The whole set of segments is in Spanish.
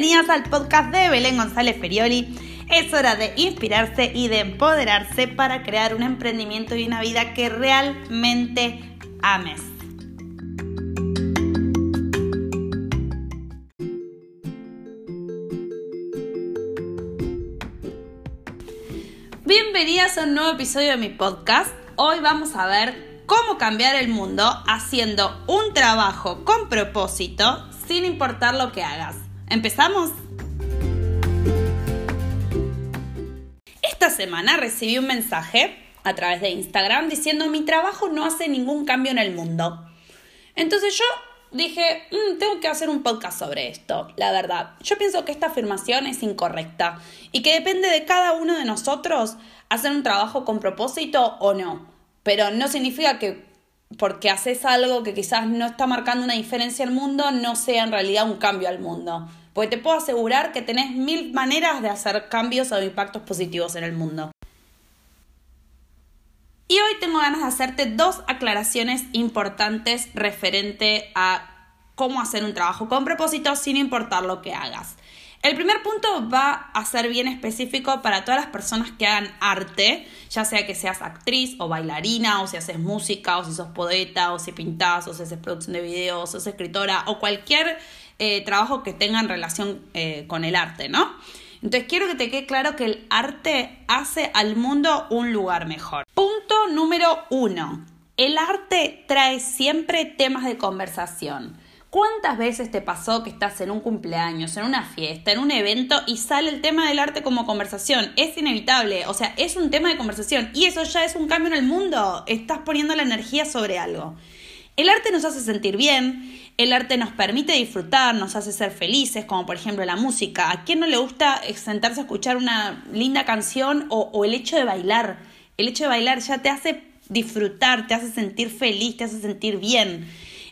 Bienvenidas al podcast de Belén González Ferioli. Es hora de inspirarse y de empoderarse para crear un emprendimiento y una vida que realmente ames. Bienvenidas a un nuevo episodio de mi podcast. Hoy vamos a ver cómo cambiar el mundo haciendo un trabajo con propósito sin importar lo que hagas. ¿Empezamos? Esta semana recibí un mensaje a través de Instagram diciendo mi trabajo no hace ningún cambio en el mundo. Entonces yo dije, mm, tengo que hacer un podcast sobre esto, la verdad. Yo pienso que esta afirmación es incorrecta y que depende de cada uno de nosotros hacer un trabajo con propósito o no. Pero no significa que porque haces algo que quizás no está marcando una diferencia al mundo, no sea en realidad un cambio al mundo. Porque te puedo asegurar que tenés mil maneras de hacer cambios o impactos positivos en el mundo. Y hoy tengo ganas de hacerte dos aclaraciones importantes referente a cómo hacer un trabajo con propósito sin importar lo que hagas. El primer punto va a ser bien específico para todas las personas que hagan arte, ya sea que seas actriz o bailarina, o si haces música, o si sos poeta, o si pintás, o si haces producción de videos, o sos escritora, o cualquier eh, trabajo que tenga en relación eh, con el arte, ¿no? Entonces quiero que te quede claro que el arte hace al mundo un lugar mejor. Punto número uno. El arte trae siempre temas de conversación. ¿Cuántas veces te pasó que estás en un cumpleaños, en una fiesta, en un evento y sale el tema del arte como conversación? Es inevitable, o sea, es un tema de conversación y eso ya es un cambio en el mundo. Estás poniendo la energía sobre algo. El arte nos hace sentir bien, el arte nos permite disfrutar, nos hace ser felices, como por ejemplo la música. ¿A quién no le gusta sentarse a escuchar una linda canción o, el hecho de bailar? El hecho de bailar ya te hace disfrutar, te hace sentir feliz, te hace sentir bien.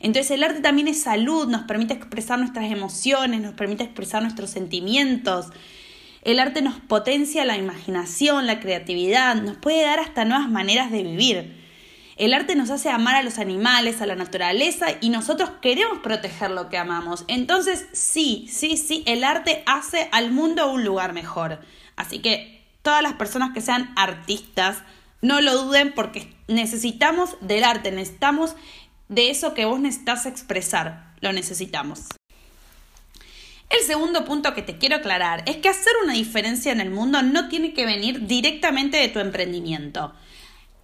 Entonces el arte también es salud, nos permite expresar nuestras emociones, nos permite expresar nuestros sentimientos. El arte nos potencia la imaginación, la creatividad, nos puede dar hasta nuevas maneras de vivir. El arte nos hace amar a los animales, a la naturaleza y nosotros queremos proteger lo que amamos. Entonces, sí, sí, sí, el arte hace al mundo un lugar mejor. Así que todas las personas que sean artistas, no lo duden porque necesitamos del arte, necesitamos de eso que vos necesitas expresar, lo necesitamos. El segundo punto que te quiero aclarar es que hacer una diferencia en el mundo no tiene que venir directamente de tu emprendimiento.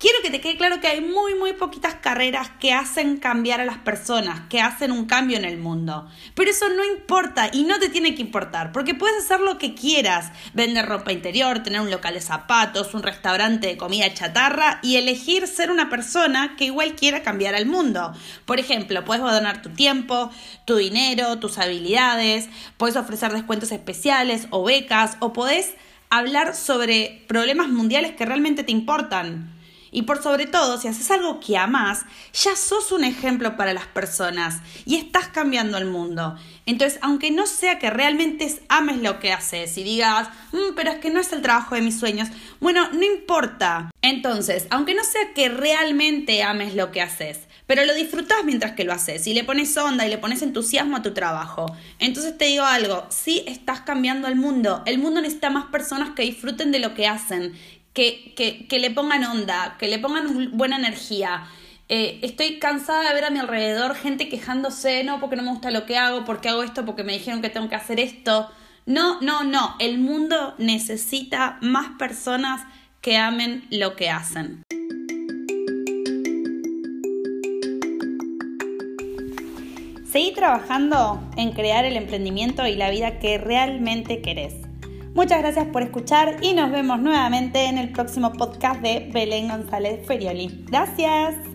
Quiero que te quede claro que hay muy, muy poquitas carreras que hacen cambiar a las personas, que hacen un cambio en el mundo. Pero eso no importa y no te tiene que importar, porque puedes hacer lo que quieras, vender ropa interior, tener un local de zapatos, un restaurante de comida chatarra y elegir ser una persona que igual quiera cambiar al mundo. Por ejemplo, puedes donar tu tiempo, tu dinero, tus habilidades, puedes ofrecer descuentos especiales o becas, o puedes hablar sobre problemas mundiales que realmente te importan. Y por sobre todo, si haces algo que amas, ya sos un ejemplo para las personas y estás cambiando el mundo. Entonces, aunque no sea que realmente ames lo que haces y digas, mm, pero es que no es el trabajo de mis sueños, bueno, no importa. Entonces, aunque no sea que realmente ames lo que haces, pero lo disfrutas mientras que lo haces y le pones onda y le pones entusiasmo a tu trabajo. Entonces te digo algo, sí estás cambiando el mundo. El mundo necesita más personas que disfruten de lo que hacen, que, que, que le pongan onda, que le pongan buena energía. Eh, estoy cansada de ver a mi alrededor gente quejándose, no, porque no me gusta lo que hago, porque hago esto, porque me dijeron que tengo que hacer esto. No, no, no. El mundo necesita más personas que amen lo que hacen. Seguí trabajando en crear el emprendimiento y la vida que realmente querés. Muchas gracias por escuchar y nos vemos nuevamente en el próximo podcast de Belén González Ferioli. Gracias.